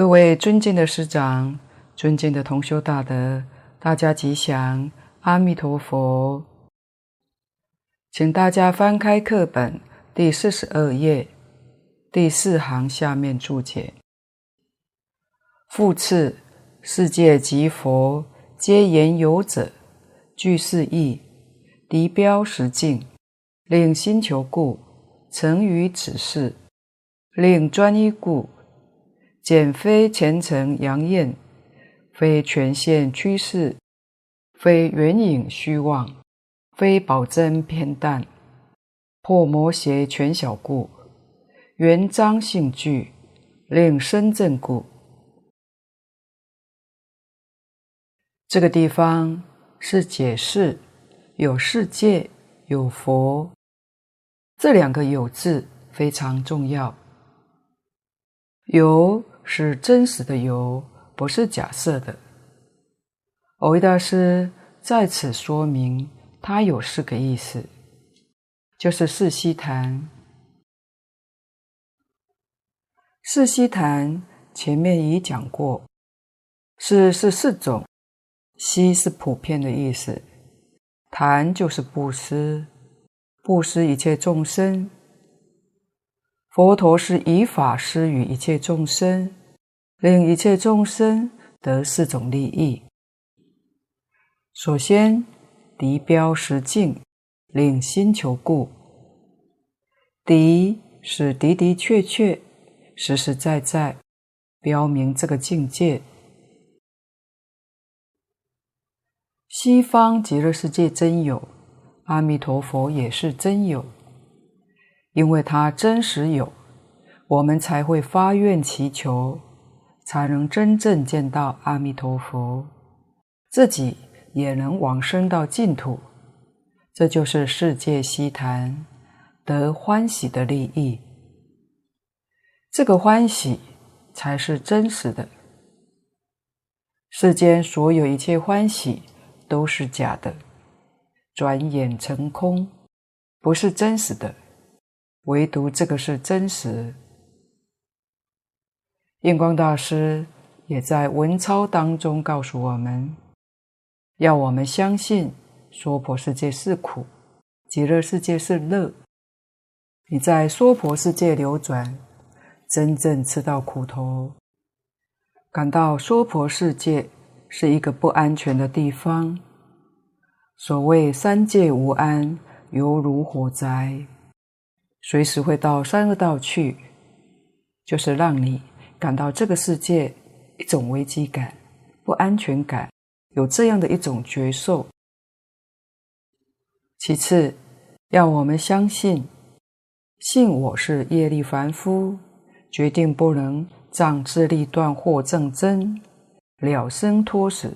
各位尊敬的师长、尊敬的同修大德，大家吉祥，阿弥陀佛。请大家翻开课本第四十二页第四行下面注解：复次，世界及佛，皆言有者，具是义，离标实境，令心求故，成于此事，令专一故。简非前程扬艳，非权现趋势，非远影虚妄，非宝珍偏淡，破魔邪全小故，圆彰性具，令深正故。这个地方是解释有世界有佛，这两个有字非常重要，有。是真实的有，不是假设的。蕅益大师在此说明，他有四个意思，就是四悉檀。四悉檀前面已讲过，四是四种，悉是普遍的意思，檀就是布施，布施一切众生。佛陀是以法施与一切众生。令一切众生得四种利益。首先，敌标十境，令心求故。敌是的的确确、实实在在，标明这个境界。西方极乐世界真有，阿弥陀佛也是真有，因为他真实有，我们才会发愿祈求。才能真正见到阿弥陀佛，自己也能往生到净土，这就是世界悉檀得欢喜的利益。这个欢喜才是真实的。世间所有一切欢喜都是假的，转眼成空，不是真实的，唯独这个是真实。印光大师也在文钞当中告诉我们，要我们相信娑婆世界是苦，极乐世界是乐。你在娑婆世界流转，真正吃到苦头，感到娑婆世界是一个不安全的地方。所谓三界无安，犹如火宅，随时会到三恶道去，就是让你。感到这个世界一种危机感、不安全感，有这样的一种觉受。其次，要我们相信，信我是业力凡夫，决定不能仗自力断惑证真，了生脱死。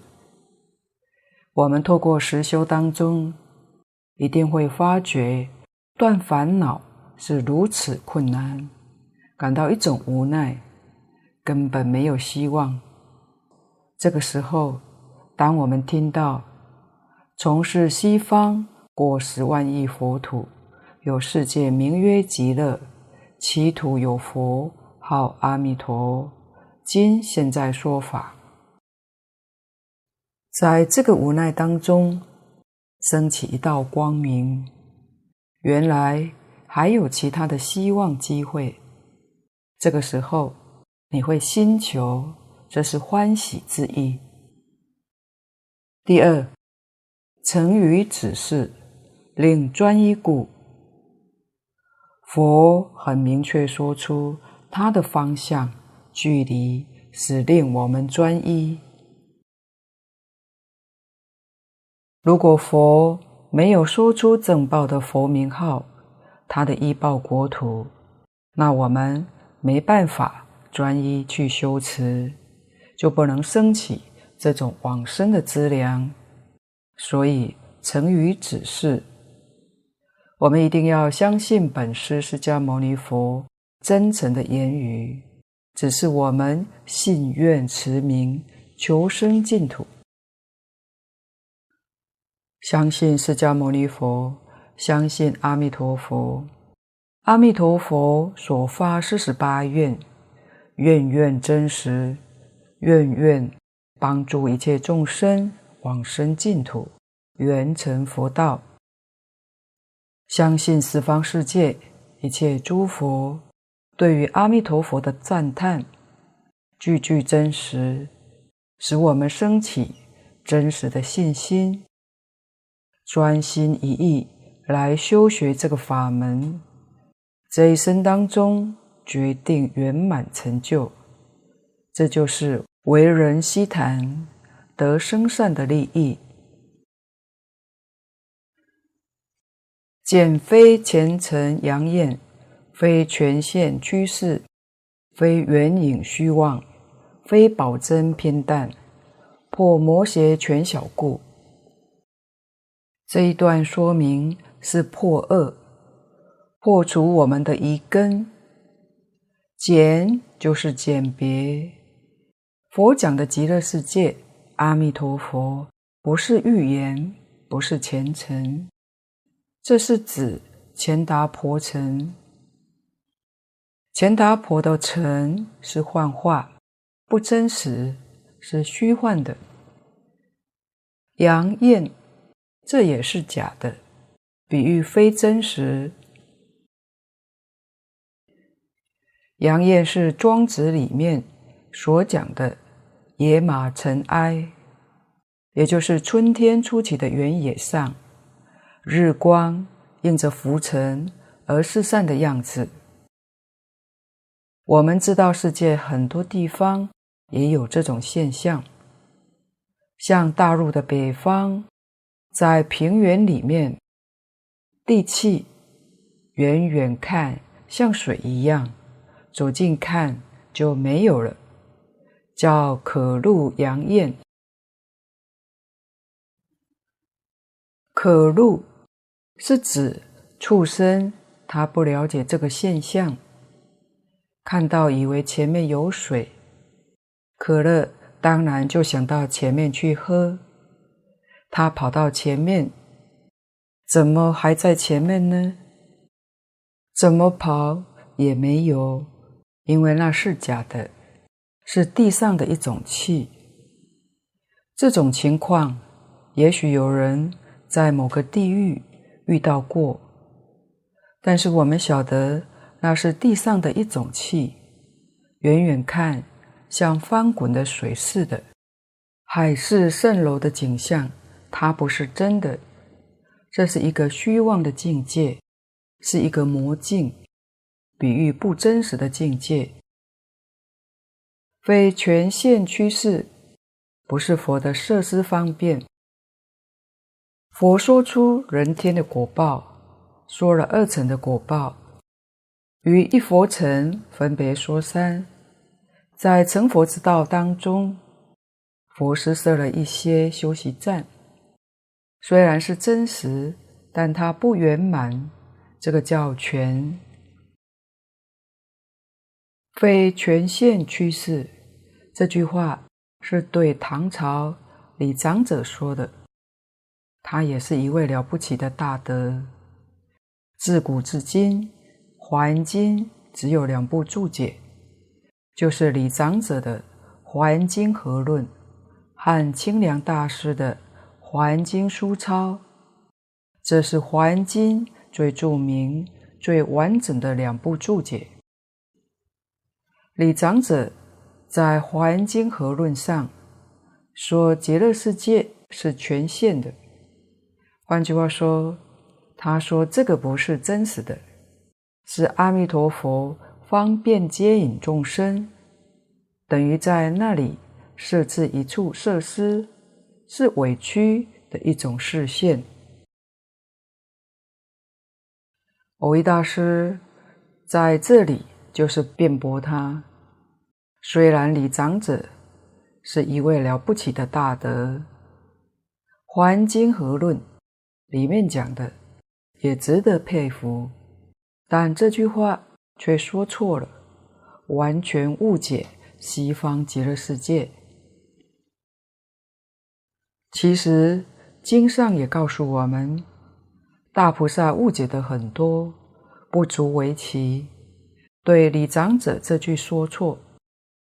我们透过实修当中，一定会发觉断烦恼是如此困难，感到一种无奈。根本没有希望。这个时候，当我们听到从是西方过十万亿佛土，有世界名曰极乐，其土有佛号阿弥陀，今现在说法，在这个无奈当中，升起一道光明，原来还有其他的希望机会。这个时候。你会心求，这是欢喜之意。第二，成于此事，令专一故。佛很明确说出他的方向、距离，使令我们专一。如果佛没有说出正报的佛名号，他的依报国土，那我们没办法。专一去修持，就不能升起这种往生的资粮。所以成于此事，我们一定要相信本师释迦牟尼佛真诚的言语，只是我们信愿持名，求生净土。相信释迦牟尼佛，相信阿弥陀佛，阿弥陀佛所发四十八愿。愿愿真实，愿愿帮助一切众生往生净土，圆成佛道。相信四方世界一切诸佛对于阿弥陀佛的赞叹，句句真实，使我们升起真实的信心，专心一意来修学这个法门，这一生当中决定圆满成就。这就是为人希谈得生善的利益。见非前尘扬焰，非权限趋势，非缘影虚妄，非宝珍偏淡，破魔邪全小故。这一段说明是破恶，破除我们的疑根。简就是简别。佛讲的极乐世界，阿弥陀佛，不是预言，不是前尘。这是指钱达婆城，钱达婆的城是幻化，不真实，是虚幻的。阳焰，这也是假的，比喻非真实。阳焰是庄子里面所讲的野马尘埃，也就是春天初起的原野上。日光映着浮尘而四散的样子。我们知道世界很多地方也有这种现象，像大陆的北方，在平原里面，地气远远看像水一样，走近看就没有了，叫可入阳焰，可入。是指畜生，他不了解这个现象，看到以为前面有水，渴了，当然就想到前面去喝。他跑到前面，怎么还在前面呢？怎么跑也没有，因为那是假的，是地上的一种气。这种情况，也许有人在某个地域。遇到过，但是我们晓得那是地上的一种气，远远看像翻滚的水似的，海市蜃楼的景象，它不是真的，这是一个虚妄的境界，是一个魔境，比喻不真实的境界，非权限趋势，不是佛的设施方便。佛说出人天的果报，说了二乘的果报，于一佛乘分别说三，在成佛之道当中，佛施设了一些休息站，虽然是真实，但它不圆满，这个叫权，非权限趋势。这句话是对唐朝李长者说的。他也是一位了不起的大德。自古至今，《华严经》只有两部注解，就是李长者的《华严经合论》和清凉大师的《华严经疏钞》。这是《华严经》最著名、最完整的两部注解。李长者在《华严经合论》上说，极乐世界是全限的。换句话说，他说这个不是真实的，是阿弥陀佛方便接引众生，等于在那里设置一处设施，是委屈的一种示现。蕅益大师在这里就是辩驳他，虽然李长者是一位了不起的大德，《环经合论》。里面讲的也值得佩服，但这句话却说错了，完全误解西方极乐世界。其实经上也告诉我们，大菩萨误解的很多，不足为奇。对李长者这句说错，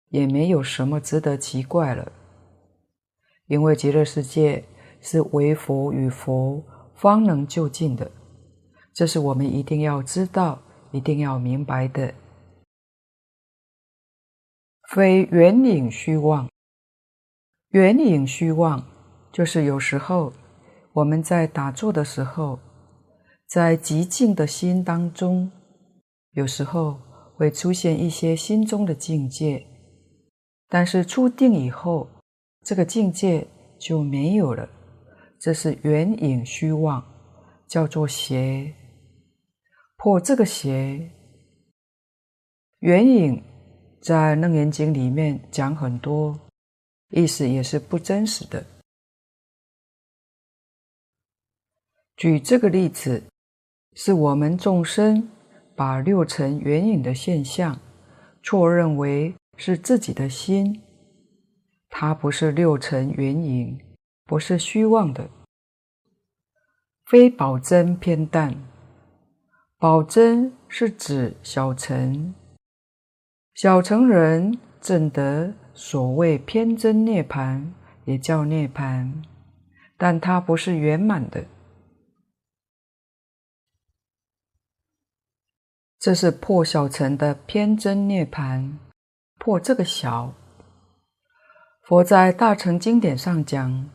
也没有什么值得奇怪了。因为极乐世界是唯佛与佛方能就近的，这是我们一定要知道、一定要明白的。非缘影虚妄，缘影虚妄，就是有时候我们在打坐的时候，在极静的心当中，有时候会出现一些心中的境界，但是出定以后，这个境界就没有了，这是缘影虚妄，叫做邪。破这个邪，缘影在《楞严经》里面讲很多，意思也是不真实的。举这个例子，是我们众生把六尘缘影的现象错认为是自己的心。它不是六尘缘影，不是虚妄的。非宝真偏淡，宝真是指小乘，小乘人证得所谓偏真涅槃，也叫涅槃，但它不是圆满的。这是破小乘的偏真涅槃，破这个小。佛在大乘经典上讲，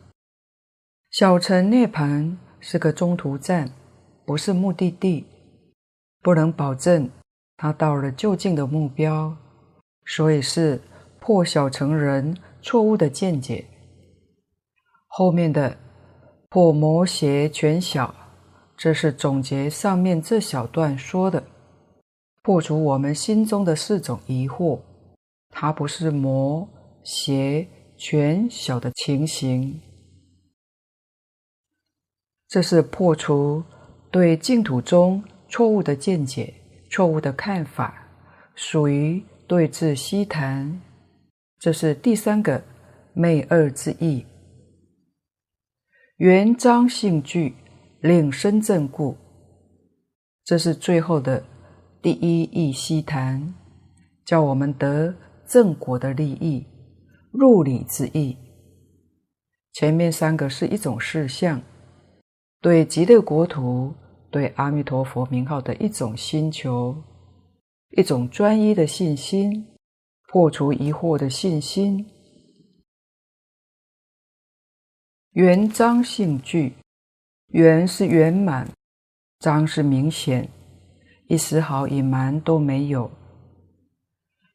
小乘涅槃是个中途站，不是目的地，不能保证他到了究竟的目标，所以是破小乘人错误的见解。后面的破魔邪全小，这是总结上面这小段说的，破除我们心中的四种疑惑，它不是魔邪。全小的情形，这是破除对净土中错误的见解、错误的看法，属于对治西谈。这是第三个昧二之意。原章性具，令生正故。这是最后的第一义悉谈，叫我们得正果的利益。入理之意，前面三个是一种事项，对极乐国土、对阿弥陀佛名号的一种心求，一种专一的信心，破除疑惑的信心。圆彰性具，圆是圆满，彰是明显，一丝毫隐瞒都没有。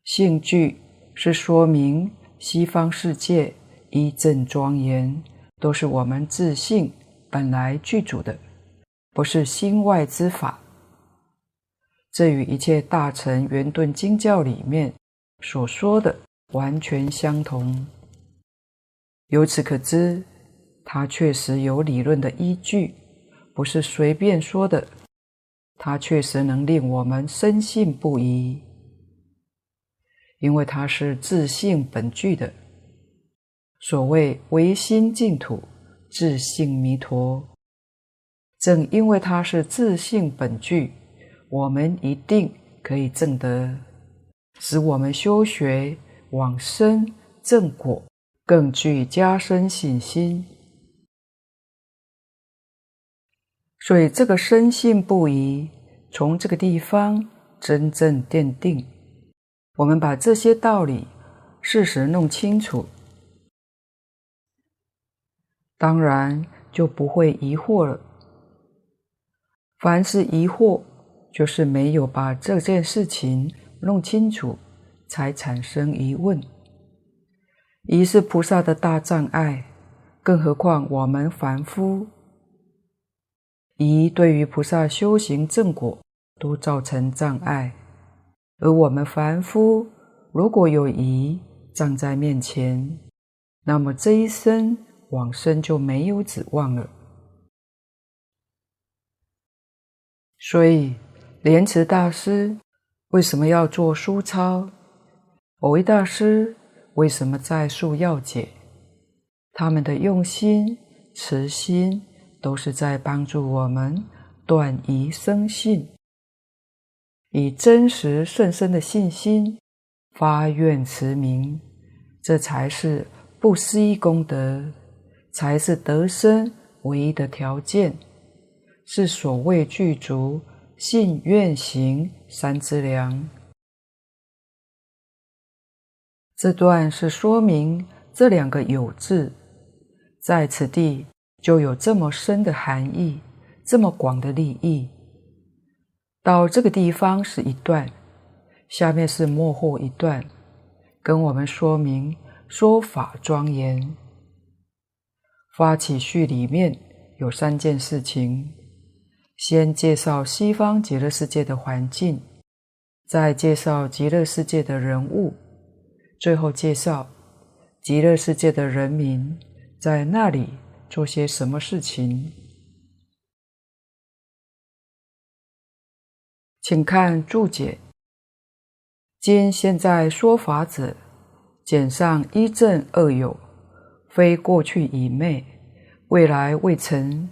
性具是说明。西方世界一正庄严，都是我们自性本来具足的，不是心外之法。这与一切大乘圆顿经教里面所说的完全相同。由此可知，它确实有理论的依据，不是随便说的。它确实能令我们深信不疑。因为它是自信本具的，所谓唯心净土，自信弥陀。正因为它是自信本具，我们一定可以证得，使我们修学往生正果更具加深信心。所以这个深信不疑，从这个地方真正奠定。我们把这些道理、事实弄清楚，当然就不会疑惑了。凡是疑惑，就是没有把这件事情弄清楚，才产生疑问。疑是菩萨的大障碍，更何况我们凡夫，疑对于菩萨修行正果都造成障碍。而我们凡夫如果有疑站在面前，那么这一生往生就没有指望了。所以莲池大师为什么要做书抄？蕅益大师为什么在述要解？他们的用心、慈心，都是在帮助我们断疑生信。以真实甚深的信心发愿持名，这才是不思议功德，才是得生唯一的条件，是所谓具足信愿行三资粮。这段是说明这两个有字，在此地就有这么深的含义，这么广的利益。到这个地方是一段，下面是末后一段。跟我们说明说法庄严，发起序里面有三件事情：先介绍西方极乐世界的环境，再介绍极乐世界的人物，最后介绍极乐世界的人民在那里做些什么事情。请看注解。今现在说法者，简上一正二有，非过去已昧，未来未成，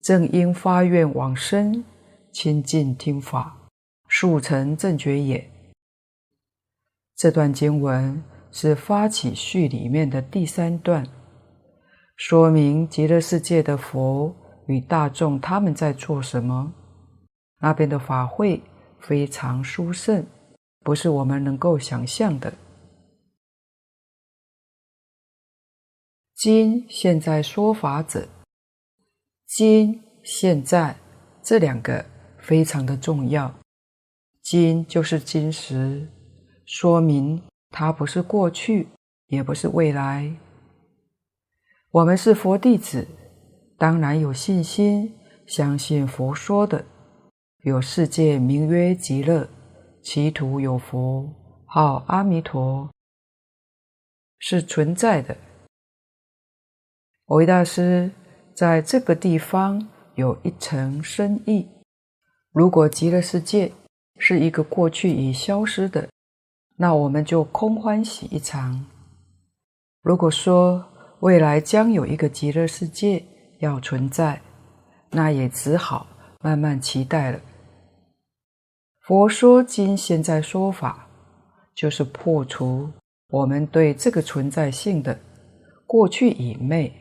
正因发愿往生，亲近听法，速成正觉也。这段经文是发起序里面的第三段，说明极乐世界的佛与大众他们在做什么，那边的法会非常殊胜。不是我们能够想象的。今现在说法者，今现在这两个非常的重要。今就是今时，说明它不是过去，也不是未来。我们是佛弟子，当然有信心，相信佛说的，有世界名曰极乐。其土有佛号阿弥陀，是存在的。蕅益大师在这个地方有一层深意：如果极乐世界是一个过去已消失的，那我们就空欢喜一场；如果说未来将有一个极乐世界要存在，那也只好慢慢期待了。佛说今现在说法，就是破除我们对这个存在性的过去已灭，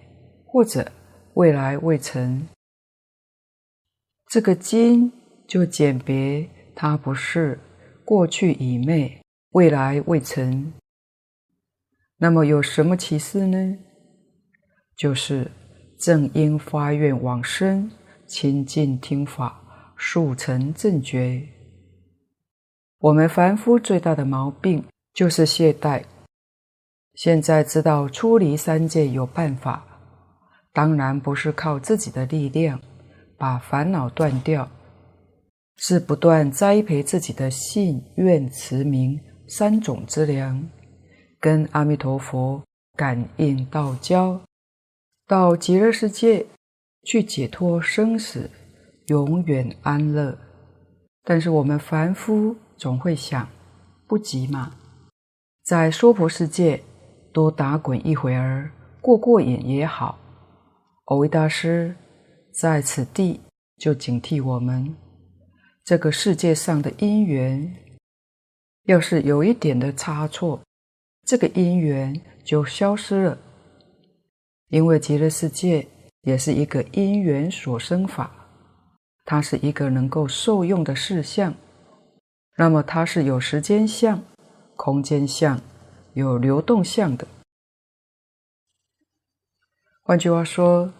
或者未来未成。这个今就简别，它不是过去已灭，未来未成。那么有什么启示呢？就是正因发愿往生，亲近听法，速成正觉。我们凡夫最大的毛病就是懈怠。现在知道出离三界有办法，当然不是靠自己的力量把烦恼断掉，是不断栽培自己的信愿慈名三种资粮，跟阿弥陀佛感应道交，到极乐世界去解脱生死，永远安乐。但是我们凡夫。总会想，不急嘛，在娑婆世界多打滚一会儿，过过瘾也好。蕅益大师在此地就警惕我们：这个世界上的因缘，要是有一点的差错，这个因缘就消失了。因为极乐世界也是一个因缘所生法，它是一个能够受用的事项。那么它是有时间相、空间相、有流动相的。换句话说，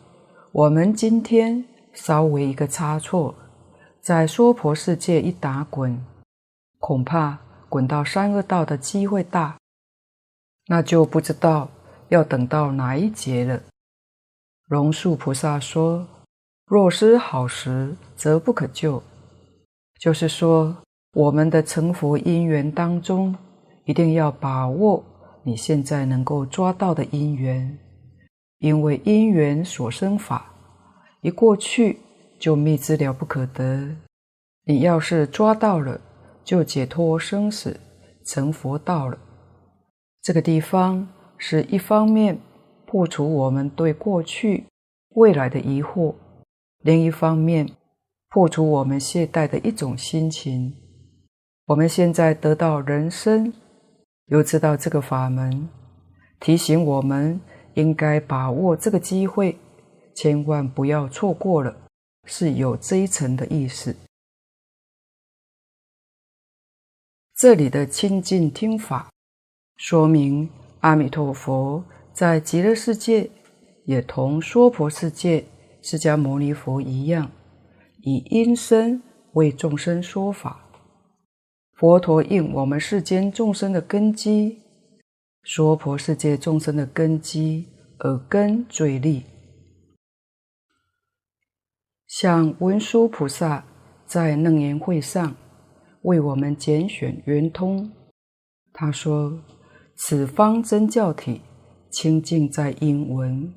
我们今天稍微一个差错，在娑婆世界一打滚，恐怕滚到三恶道的机会大，那就不知道要等到哪一劫了。龙树菩萨说：“若失好时，则不可救。”就是说。我们的成佛因缘当中，一定要把握你现在能够抓到的因缘，因为因缘所生法，一过去就灭之了不可得。你要是抓到了，就解脱生死，成佛道了。这个地方是一方面破除我们对过去、未来的疑惑，另一方面破除我们懈怠的一种心情。我们现在得到人生，又知道这个法门，提醒我们应该把握这个机会，千万不要错过了，是有这一层的意思。这里的清净听法，说明阿弥陀佛在极乐世界，也同娑婆世界释迦牟尼佛一样，以音声为众生说法。佛陀应我们世间众生的根基，娑婆世界众生的根基，耳根最利。像文殊菩萨在楞严会上为我们拣选圆通，他说：“此方真教体，清净在音闻。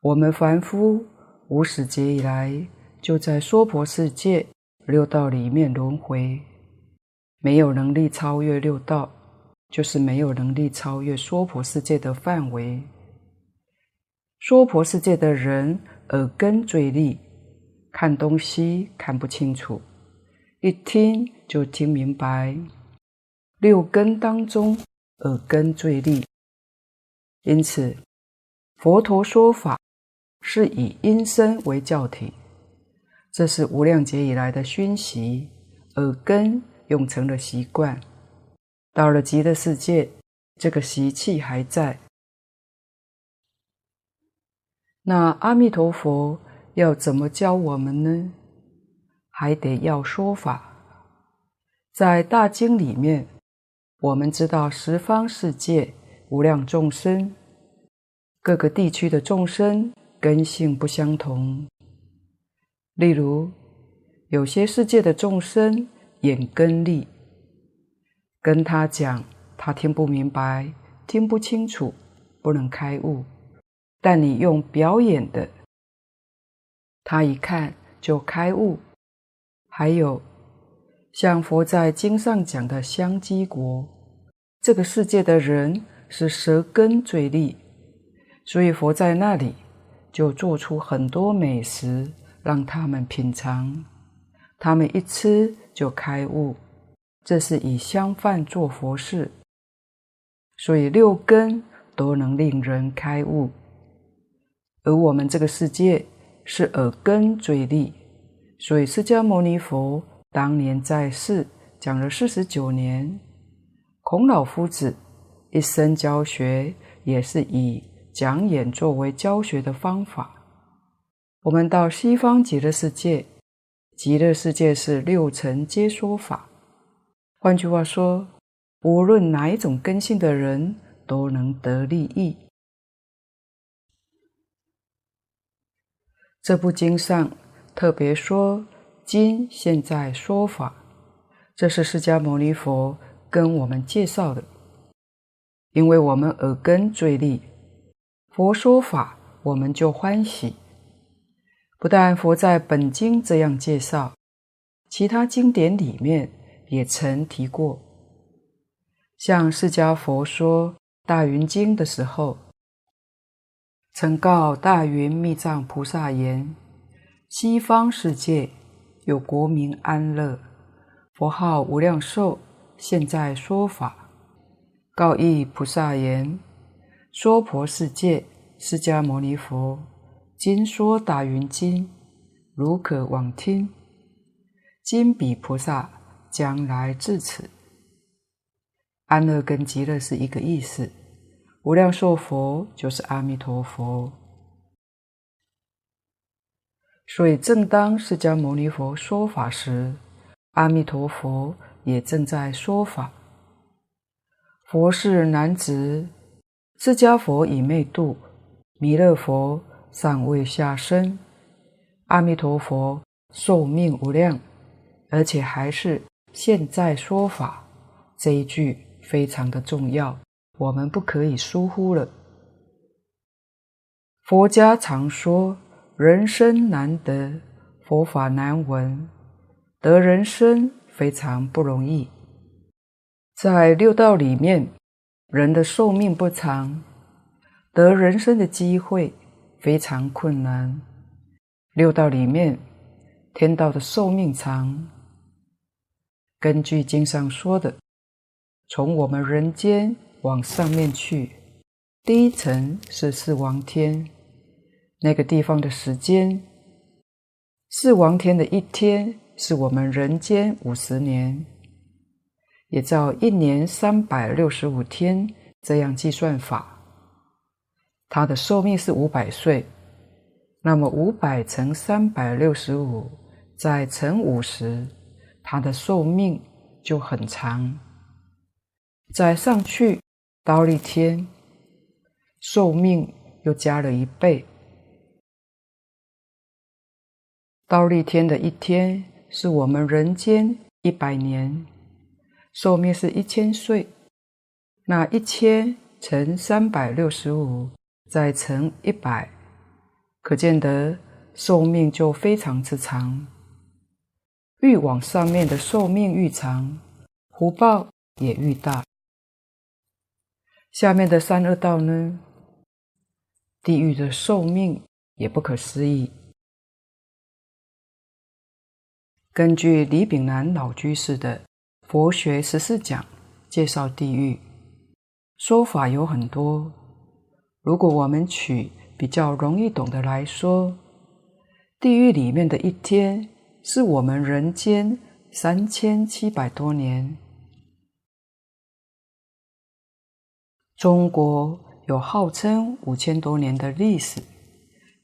我们凡夫无始劫以来，就在娑婆世界六道里面轮回。”没有能力超越六道，就是没有能力超越娑婆世界的范围。娑婆世界的人耳根最利，看东西看不清楚，一听就听明白。六根当中，耳根最利，因此佛陀说法是以音声为教体，这是无量劫以来的熏习，耳根。用成了习惯，到了极乐世界，这个习气还在。那阿弥陀佛要怎么教我们呢？还得要说法。在大经里面，我们知道十方世界无量众生，各个地区的众生根性不相同。例如，有些世界的众生。眼根利，跟他讲，他听不明白，听不清楚，不能开悟。但你用表演的，他一看就开悟。还有像佛在经上讲的香积国，这个世界的人是舌根最利，所以佛在那里就做出很多美食让他们品尝。他们一吃就开悟，这是以香饭做佛事，所以六根都能令人开悟。而我们这个世界是耳根最利，所以释迦牟尼佛当年在世讲了四十九年，孔老夫子一生教学也是以讲演作为教学的方法。我们到西方极乐世界。极乐世界是六层皆说法，换句话说，无论哪一种根性的人都能得利益。这部经上特别说，今现在说法，这是释迦牟尼佛跟我们介绍的，因为我们耳根最利，佛说法我们就欢喜。不但佛在本经这样介绍，其他经典里面也曾提过。像释迦佛说《大云经》的时候，曾告大云密藏菩萨言：“西方世界有国名安乐，佛号无量寿，现在说法。”告亦菩萨言：“娑婆世界释迦牟尼佛。”今说大云经，汝可往听。今彼菩萨将来至此，安乐跟极乐是一个意思。无量寿佛就是阿弥陀佛，所以正当释迦牟尼佛说法时，阿弥陀佛也正在说法。佛是难值，释迦佛已灭度，弥勒佛。尚未下生，阿弥陀佛寿命无量，而且还是现在说法，这一句非常的重要，我们不可以疏忽了。佛家常说人生难得，佛法难闻，得人生非常不容易。在六道里面，人的寿命不长，得人生的机会。非常困难。六道里面，天道的寿命长。根据经上说的，从我们人间往上面去，第一层是四王天，那个地方的时间，四王天的一天是我们人间五十年，也照一年三百六十五天这样计算法，它的寿命是五百岁，那么五百乘三百六十五再乘五十，它的寿命就很长。再上去，忉利天，寿命又加了一倍。倒立天的一天是我们人间一百年，寿命是一千岁。那一千乘三百六十五，再乘一百，可见得寿命就非常之长。愈往上面的寿命愈长，福报也愈大。下面的三恶道呢？地狱的寿命也不可思议。根据李炳南老居士的《佛学十四讲》介绍地狱，说法有很多。如果我们取比较容易懂的来说，地狱里面的一天是我们人间三千七百多年。中国有号称五千多年的历史，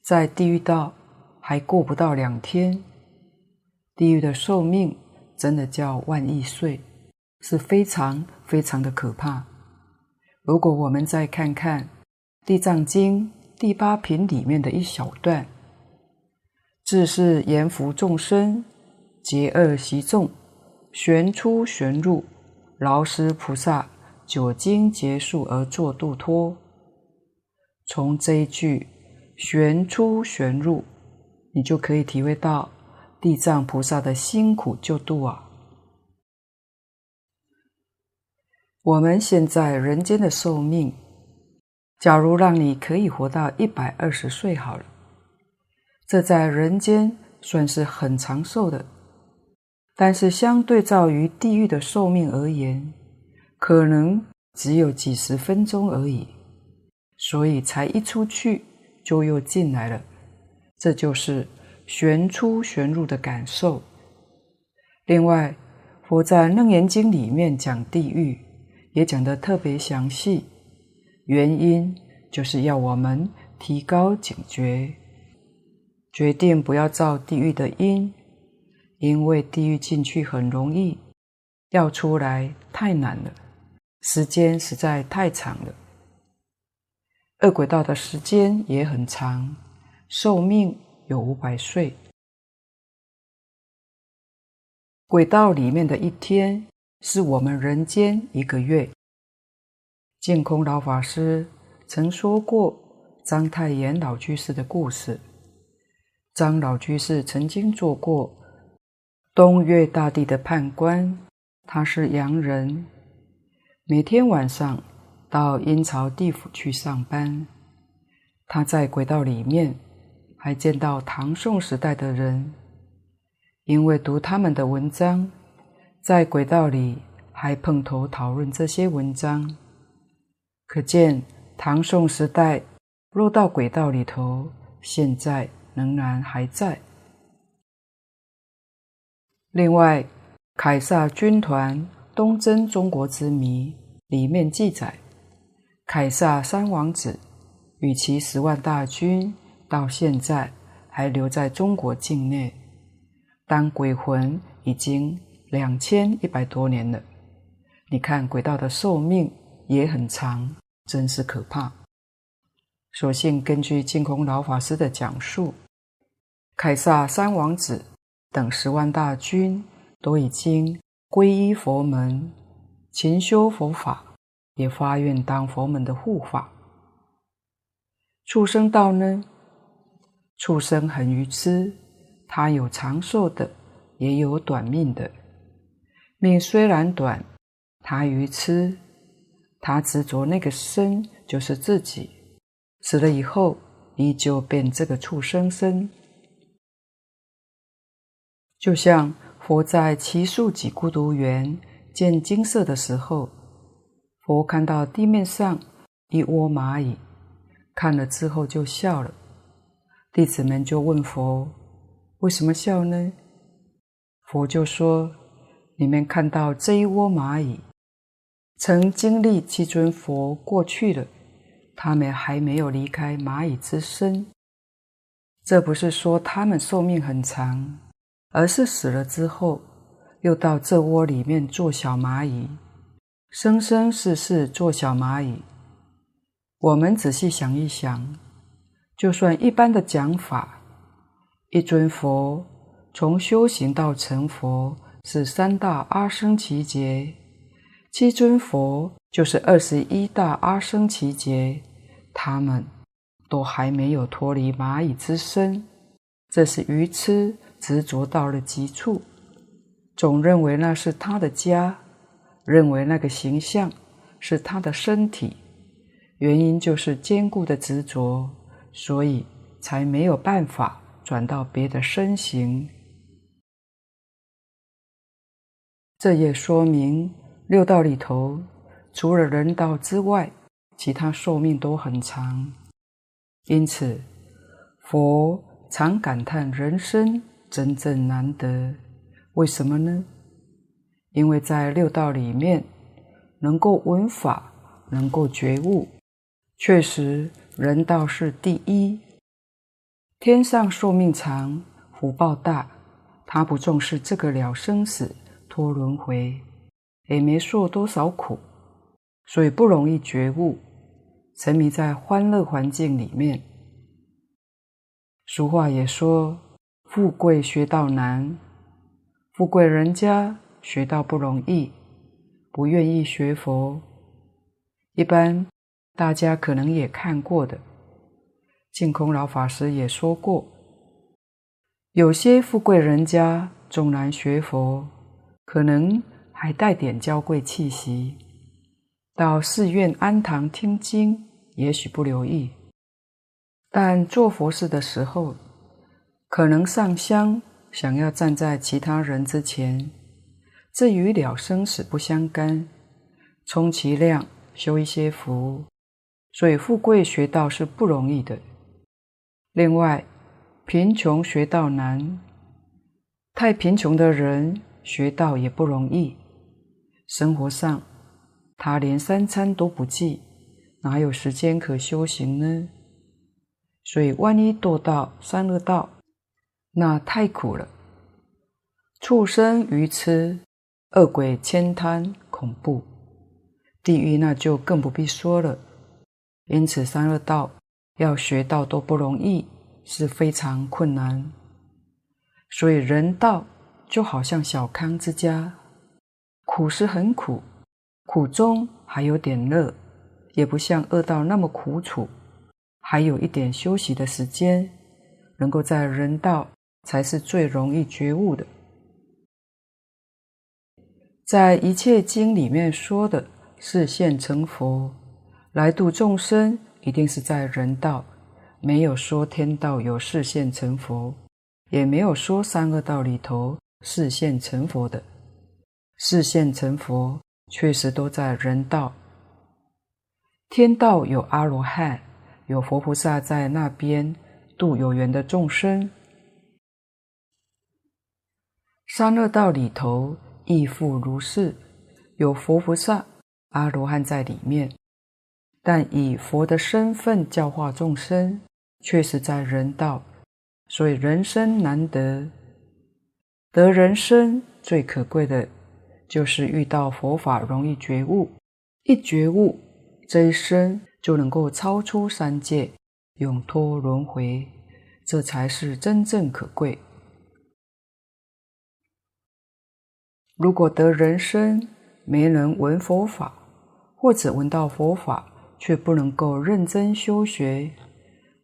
在地狱道还过不到两天。地狱的寿命真的叫万亿岁，是非常非常的可怕。如果我们再看看《地藏经》第八品里面的一小段，自是阎浮众生，劫恶习众，旋出旋入，劳师菩萨。久经劫数而作度脱，从这一句旋出旋入，你就可以体会到地藏菩萨的辛苦救度啊。我们现在人间的寿命，假如让你可以活到一百二十岁好了，这在人间算是很长寿的，但是相对照于地狱的寿命而言，可能只有几十分钟而已，所以才一出去就又进来了，这就是旋出旋入的感受。另外，佛在《楞严经》里面讲地狱，也讲得特别详细，原因就是要我们提高警觉，决定不要造地狱的因，因为地狱进去很容易，要出来太难了。时间实在太长了，恶鬼道的时间也很长，寿命有五百岁。轨道里面的一天是我们人间一个月。净空老法师曾说过章太炎老居士的故事。张老居士曾经做过东岳大帝的判官，他是洋人。每天晚上到阴曹地府去上班，他在轨道里面还见到唐宋时代的人，因为读他们的文章，在轨道里还碰头讨论这些文章，可见唐宋时代落到轨道里头，现在仍然还在。另外，凯撒军团。东征中国之谜里面记载，凯撒三王子与其十万大军到现在还留在中国境内，当鬼魂已经两千一百多年了。你看鬼道的寿命也很长，真是可怕。所幸根据净空老法师的讲述，凯撒三王子等十万大军都已经。皈依佛门，勤修佛法，也发愿当佛门的护法。畜生道呢？畜生很愚痴，他有长寿的，也有短命的。命虽然短，他愚痴，他执着那个身就是自己，死了以后依旧变这个畜生身，就像。佛在只树几孤独园见金色的时候，佛看到地面上一窝蚂蚁，看了之后就笑了。弟子们就问佛：“为什么笑呢？”佛就说：“你们看到这一窝蚂蚁，曾经历七尊佛过去了，他们还没有离开蚂蚁之身。这不是说他们寿命很长，而是死了之后，又到这窝里面做小蚂蚁。”生生世世做小蚂蚁，我们仔细想一想，就算一般的讲法，一尊佛从修行到成佛是三大阿僧只劫，七尊佛就是二十一大阿僧只劫，他们都还没有脱离蚂蚁之身，这是愚痴执着到了极处，总认为那是他的家。认为那个形象是他的身体，原因就是坚固的执着，所以才没有办法转到别的身形。这也说明六道里头，除了人道之外，其他寿命都很长。因此，佛常感叹人生真正难得。为什么呢？因为在六道里面，能够闻法，能够觉悟，确实人道是第一。天上寿命长，福报大，他不重视这个了生死脱轮回，也没受多少苦，所以不容易觉悟，沉迷在欢乐环境里面。俗话也说：“富贵学道难，富贵人家。”学道不容易，不愿意学佛。一般大家可能也看过的，净空老法师也说过，有些富贵人家纵然学佛，可能还带点娇贵气息，到寺院安堂听经，也许不留意，但做佛事的时候，可能上香，想要站在其他人之前。这与了生死不相干，充其量修一些福，所以富贵学道是不容易的。另外，贫穷学道难，太贫穷的人学道也不容易。生活上，他连三餐都不济，哪有时间可修行呢？所以，万一堕到三恶道，那太苦了。畜生愚痴。恶鬼千贪恐怖，地狱那就更不必说了。因此，三恶道要学道都不容易，是非常困难。所以，人道就好像小康之家，苦是很苦，苦中还有点乐，也不像恶道那么苦楚，还有一点休息的时间。能够在人道，才是最容易觉悟的。在一切经里面说的是现成佛来度众生，一定是在人道，没有说天道有示现成佛，也没有说三恶道里头示现成佛的。示现成佛确实都在人道，天道有阿罗汉，有佛菩萨在那边度有缘的众生，三恶道里头。亦复如是，有佛菩萨、阿罗汉在里面，但以佛的身份教化众生，却是在人道，所以人生难得。得人生最可贵的，就是遇到佛法容易觉悟，一觉悟，这一生就能够超出三界，永脱轮回，这才是真正可贵。如果得人生，没能闻佛法，或者闻到佛法却不能够认真修学，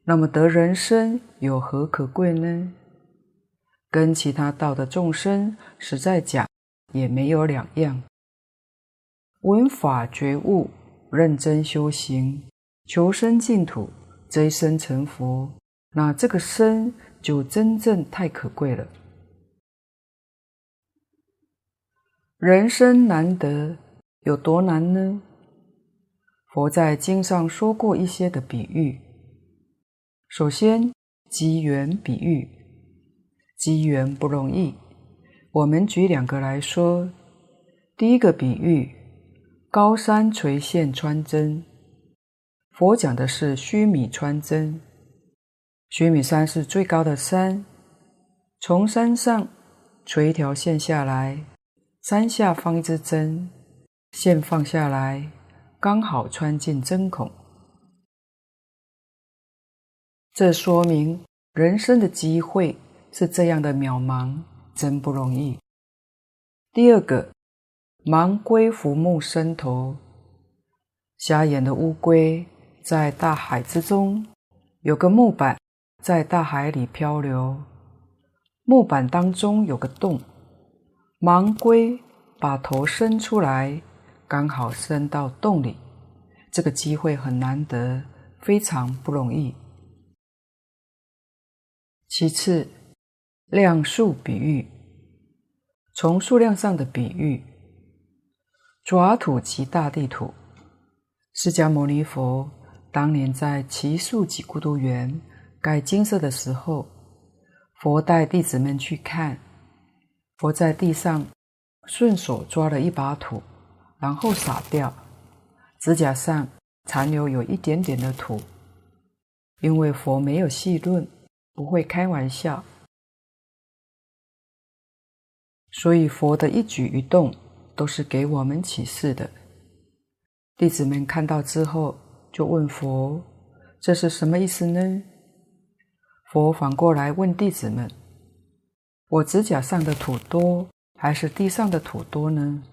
那么得人生有何可贵呢？跟其他道的众生，实在讲也没有两样。闻法觉悟，认真修行，求生净土，这一生成佛，那这个生就真正太可贵了。人生难得，有多难呢？佛在经上说过一些的比喻。首先，机缘比喻，机缘不容易。我们举两个来说。第一个比喻，高山垂线穿针。佛讲的是须弥穿针。须弥山是最高的山，从山上垂一条线下来，山下放一支针，线放下来，刚好穿进针孔。这说明人生的机会是这样的渺茫，真不容易。第二个，盲龟浮木伸头，瞎眼的乌龟在大海之中，有个木板在大海里漂流，木板当中有个洞，盲龟把头伸出来，刚好伸到洞里，这个机会很难得，非常不容易。其次，量数比喻，从数量上的比喻，爪土及大地土。释迦牟尼佛当年在奇树给孤独园盖金色的时候，佛带弟子们去看，佛在地上顺手抓了一把土，然后撒掉，指甲上残留有一点点的土，因为佛没有戏论。不会开玩笑，所以佛的一举一动都是给我们启示的。弟子们看到之后，就问佛：“这是什么意思呢？”佛反过来问弟子们：“我指甲上的土多，还是地上的土多呢？”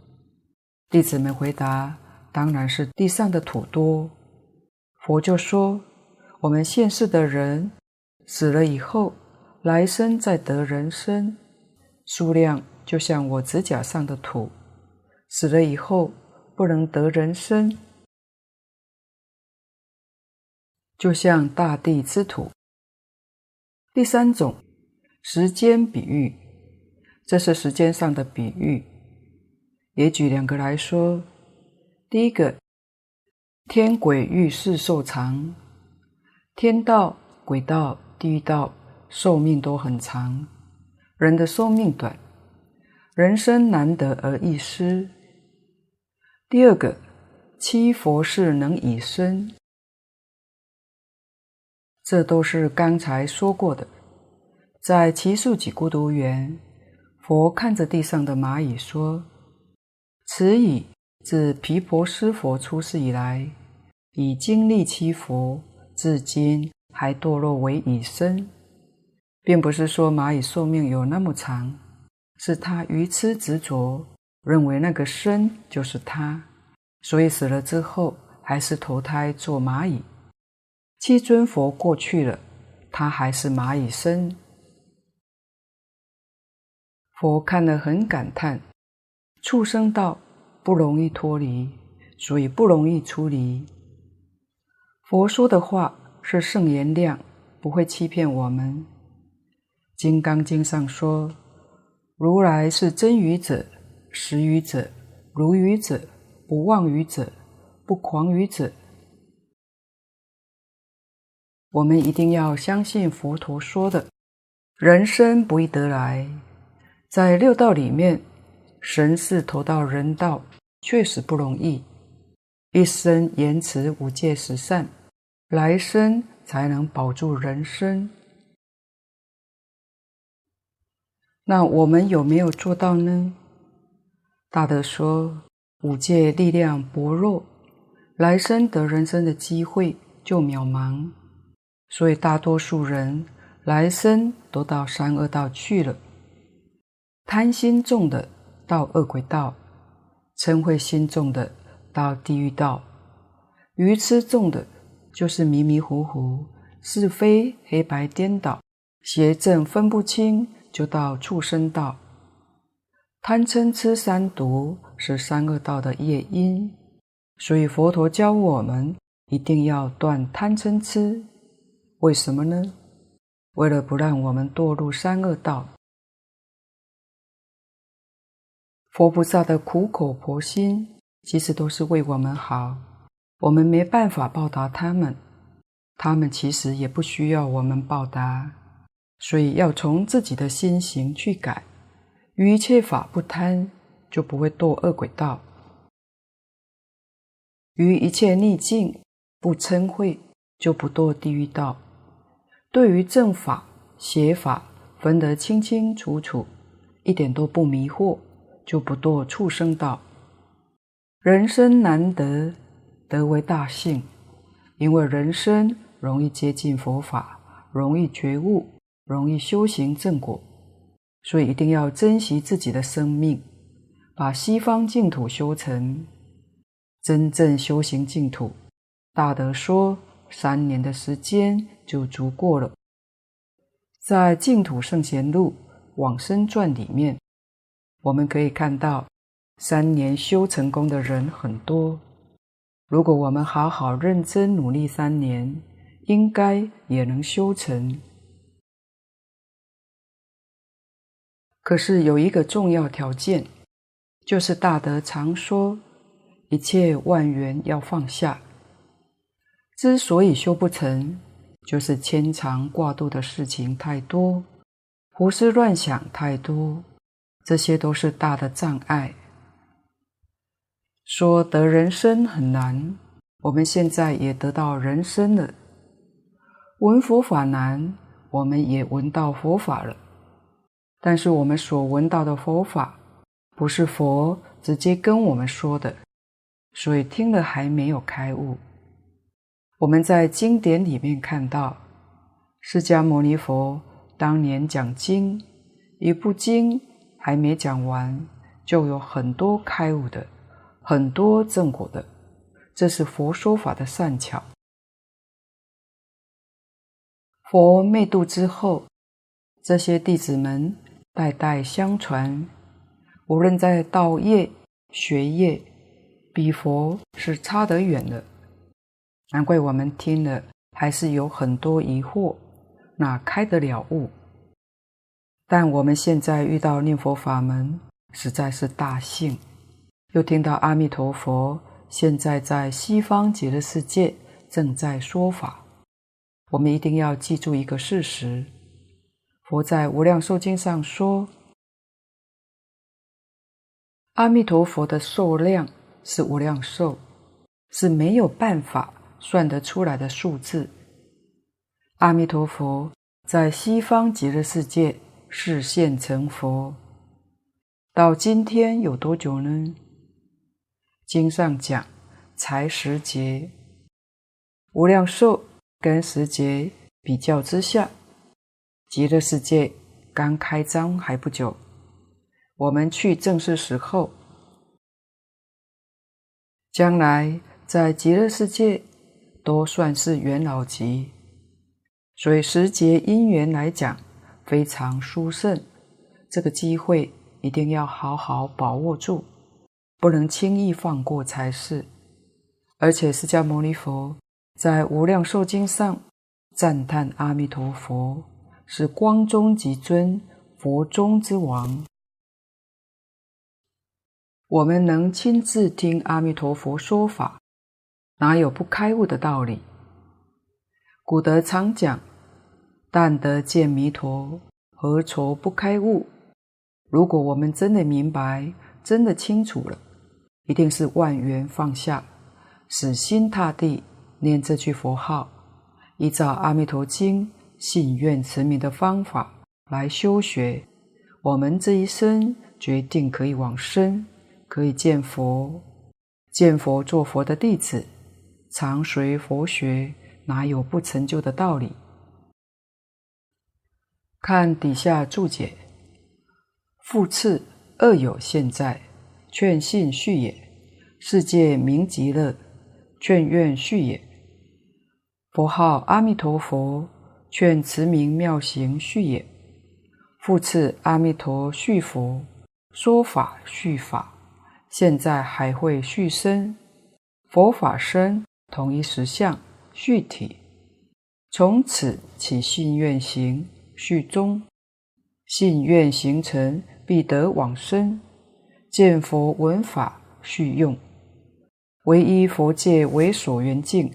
弟子们回答：“当然是地上的土多。”佛就说：“我们现世的人。”死了以后，来生再得人身，数量就像我指甲上的土。死了以后不能得人身，就像大地之土。第三种，时间比喻，这是时间上的比喻。也举两个来说。第一个，天鬼欲世寿长，天道、鬼道。地狱道寿命都很长，人的寿命短，人生难得而易失。第二个，七佛是能以身，这都是刚才说过的。在奇树几孤独园，佛看着地上的蚂蚁说：“此蚁自毗婆尸佛出世以来，已经历七佛，至今。”还堕落为蚁身，并不是说蚂蚁寿命有那么长，是他愚痴执着，认为那个身就是他，所以死了之后还是投胎做蚂蚁。七尊佛过去了，他还是蚂蚁身。佛看了很感叹，畜生道不容易脱离，所以不容易出离。佛说的话。是圣言量，不会欺骗我们。《金刚经》上说：“如来是真语者、实语者、如语者、不妄语者、不狂语者。”我们一定要相信佛陀说的：“人生不易得来，在六道里面，神是投到人道确实不容易。一生严持五戒十善。”来生才能保住人身，那我们有没有做到呢？大德说，五戒力量薄弱，来生得人身的机会就渺茫，所以大多数人来生都到三恶道去了。贪心重的到恶鬼道，嗔恚心重的到地狱道，愚痴重的。就是迷迷糊糊，是非黑白颠倒，邪正分不清，就到畜生道。贪嗔痴三毒是三恶道的业因，所以佛陀教我们一定要断贪嗔痴。为什么呢？为了不让我们堕入三恶道。佛菩萨的苦口婆心，其实都是为我们好。我们没办法报答他们，他们其实也不需要我们报答，所以要从自己的心行去改，于一切法不贪，就不会堕恶鬼道；于一切逆境不嗔恚，就不堕地狱道。对于正法、邪法分得清清楚楚，一点都不迷惑，就不堕畜生道。人生难得。得为大幸，因为人生容易接近佛法，容易觉悟，容易修行正果，所以一定要珍惜自己的生命，把西方净土修成真正修行净土。大德说，三年的时间就足够了。在《净土圣贤录往生传》里面，我们可以看到，三年修成功的人很多。如果我们好好认真努力三年，应该也能修成。可是有一个重要条件，就是大德常说，一切万缘要放下。之所以修不成，就是牵肠挂肚的事情太多，胡思乱想太多，这些都是大的障碍。说得人生很难，我们现在也得到人生了；闻佛法难，我们也闻到佛法了。但是我们所闻到的佛法，不是佛直接跟我们说的，所以听了还没有开悟。我们在经典里面看到，释迦牟尼佛当年讲经，一部经还没讲完，就有很多开悟的。很多正果的，这是佛说法的善巧。佛灭度之后，这些弟子们代代相传，无论在道业、学业，比佛是差得远了。难怪我们听了还是有很多疑惑，哪开得了悟？但我们现在遇到念佛法门，实在是大幸。又听到阿弥陀佛现在在西方极乐世界正在说法，我们一定要记住一个事实：佛在《无量寿经》上说，阿弥陀佛的寿量是无量寿，是没有办法算得出来的数字。阿弥陀佛在西方极乐世界示现成佛，到今天有多久呢？经上讲，才十劫，无量寿跟十劫比较之下，极乐世界刚开张还不久，我们去正是时候。将来在极乐世界都算是元老级，所以十劫因缘来讲非常殊胜，这个机会一定要好好把握住。不能轻易放过才是。而且释迦牟尼佛在《无量寿经》上赞叹阿弥陀佛是光中极尊，佛中之王。我们能亲自听阿弥陀佛说法，哪有不开悟的道理？古德常讲：“但得见弥陀，何愁不开悟？”如果我们真的明白，真的清楚了。一定是万缘放下，死心塌地念这句佛号，依照《阿弥陀经》信愿持名的方法来修学，我们这一生决定可以往生，可以见佛，见佛做佛的弟子，常随佛学，哪有不成就的道理？看底下注解，复次，恶有现在。劝信续也，世界名极乐；劝愿续也，佛号阿弥陀佛；劝慈名妙行续也。复次，阿弥陀续佛，说法续法，现在还会续生，佛法生同一实相续体，从此起信愿行。续终，信愿行成，必得往生。见佛闻法续用，唯依佛界为所缘境，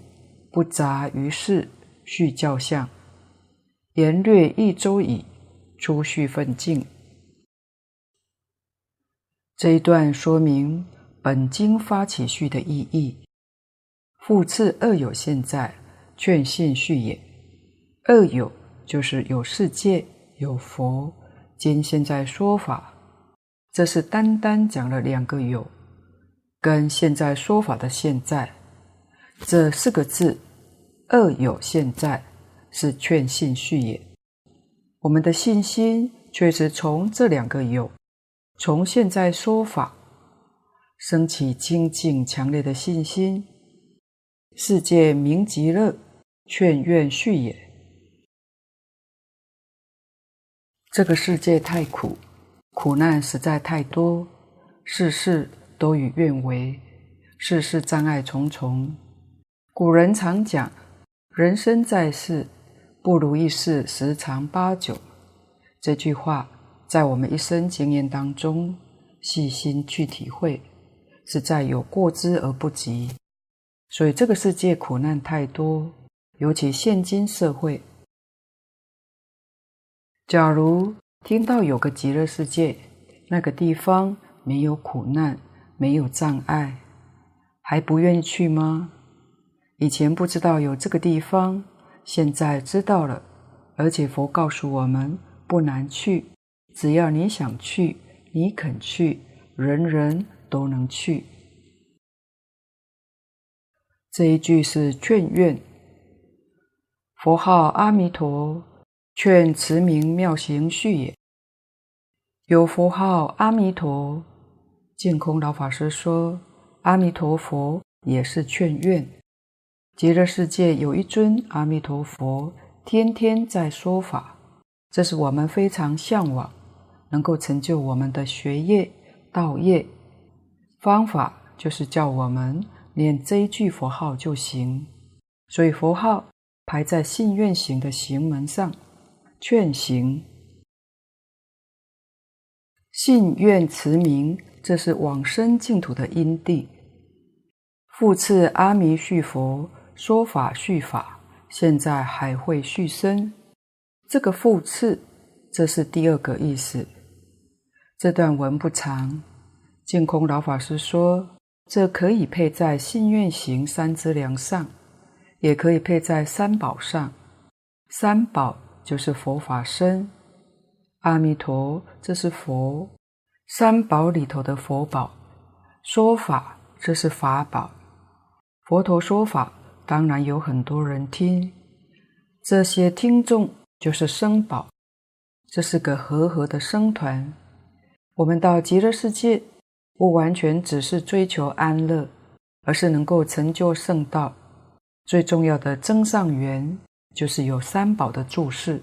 不杂于事，续教相。言略一周矣，出续奋进。这一段说明本经发起序的意义。复次二有现在，劝信续也。二有就是有世界，有佛，今现在说法。这是单单讲了两个有，跟现在说法的现在，这四个字，二有现在是劝信续也。我们的信心却是从这两个有。从现在说法，升起清净强烈的信心，世界名极乐，劝愿续也。这个世界太苦，苦难实在太多，事事都与愿违，事事障碍重重。古人常讲：“人生在世，不如意事十常八九。”这句话。在我们一生经验当中，细心去体会，实在有过之而不及。所以这个世界苦难太多，尤其现今社会。假如听到有个极乐世界，那个地方没有苦难，没有障碍，还不愿意去吗？以前不知道有这个地方，现在知道了，而且佛告诉我们不难去。只要你想去，你肯去，人人都能去。这一句是劝愿，佛号阿弥陀，劝慈名妙行续也。有佛号阿弥陀，净空老法师说，阿弥陀佛也是劝愿。极乐世界有一尊阿弥陀佛，天天在说法，这是我们非常向往。能够成就我们的学业道业方法，就是叫我们念这一句佛号就行。所以佛号排在信愿行的行门上，劝行。信愿慈名，这是往生净土的因地。复次阿弥续佛，说法续法，现在还会续生。这个复次，这是第二个意思。这段文不长，净空老法师说，这可以配在信愿行三资粮上，也可以配在三宝上。三宝就是佛法身，阿弥陀这是佛，三宝里头的佛宝，说法这是法宝，佛陀说法当然有很多人听，这些听众就是僧宝，这是个和合的僧团。我们到极乐世界，不完全只是追求安乐，而是能够成就圣道。最重要的增上缘，就是有三宝的注释。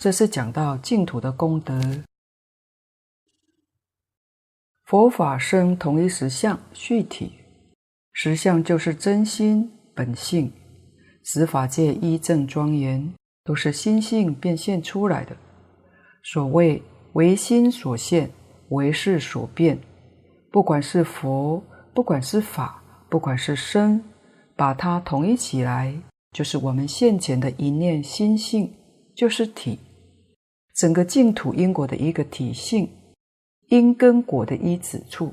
这是讲到净土的功德。佛法生同一实相，续体。实相就是真心本性，十法界一正庄严，都是心性变现出来的。所谓唯心所现。唯识所变，不管是佛，不管是法，不管是身，把它统一起来，就是我们现前的一念心性，就是体，整个净土因果的一个体性，因跟果的一指处。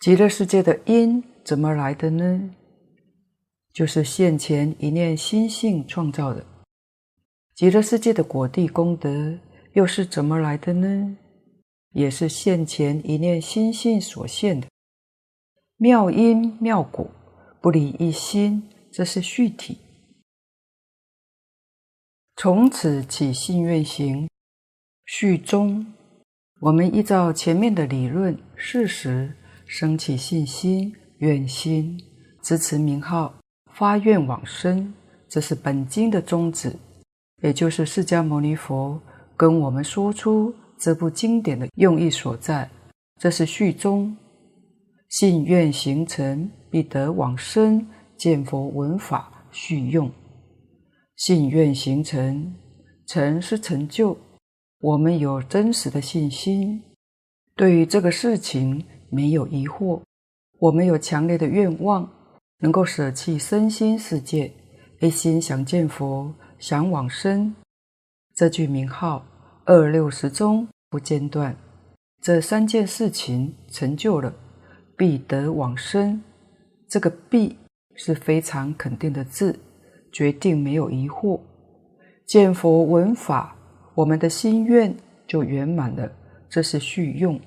极乐世界的因怎么来的呢？就是现前一念心性创造的。极乐世界的果地功德。又是怎么来的呢？也是现前一念心性所现的妙因妙果，不离一心，这是续体。从此起信愿行，续中。我们依照前面的理论事实，升起信心、愿心，支持名号，发愿往生，这是本经的宗旨，也就是释迦牟尼佛。跟我们说出这部经典的用意所在，这是续中，信愿行成，必得往生，见佛闻法，续用。信愿形成，成是成就，我们有真实的信心，对于这个事情没有疑惑，我们有强烈的愿望，能够舍弃身心世界，一心想见佛，想往生。这句名号二六十中不间断，这三件事情成就了，必得往生。这个“必”是非常肯定的字，决定没有疑惑。见佛闻法，我们的心愿就圆满了。这是续用。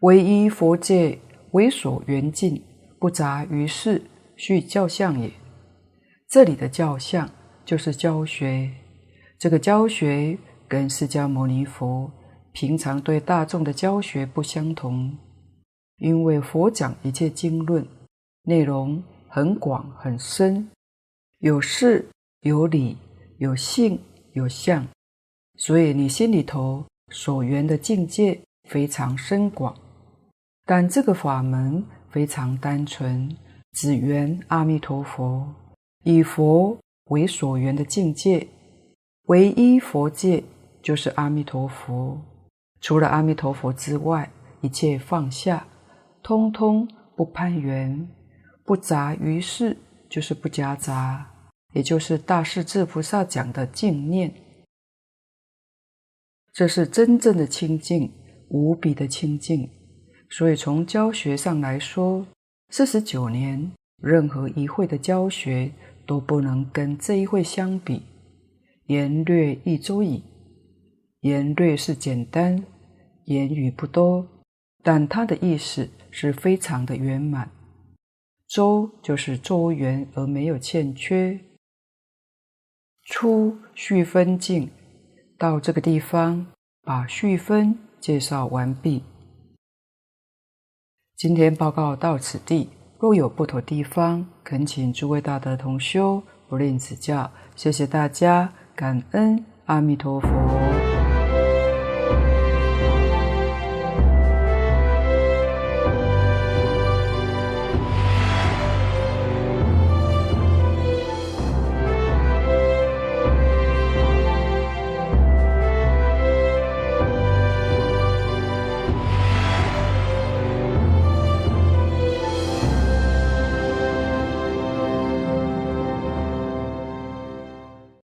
唯一佛界，为所缘境，不杂于事，续教相也。这里的教相就是教学。这个教学跟释迦牟尼佛平常对大众的教学不相同，因为佛讲一切经论内容很广很深，有事有理有性有相，所以你心里头所缘的境界非常深广。但这个法门非常单纯，只缘阿弥陀佛，以佛为所缘的境界，唯一佛界就是阿弥陀佛。除了阿弥陀佛之外，一切放下，通通不攀缘，不杂于事，就是不夹杂，也就是大势至菩萨讲的净念。这是真正的清净，无比的清净。所以，从教学上来说，四十九年任何一会的教学都不能跟这一会相比。言略一周矣，言略是简单，言语不多，但它的意思是非常的圆满。周就是周圆而没有欠缺。初序分尽，到这个地方把序分介绍完毕。今天报告到此地，若有不妥地方，恳请诸位大德同修不吝指教。谢谢大家，感恩阿弥陀佛。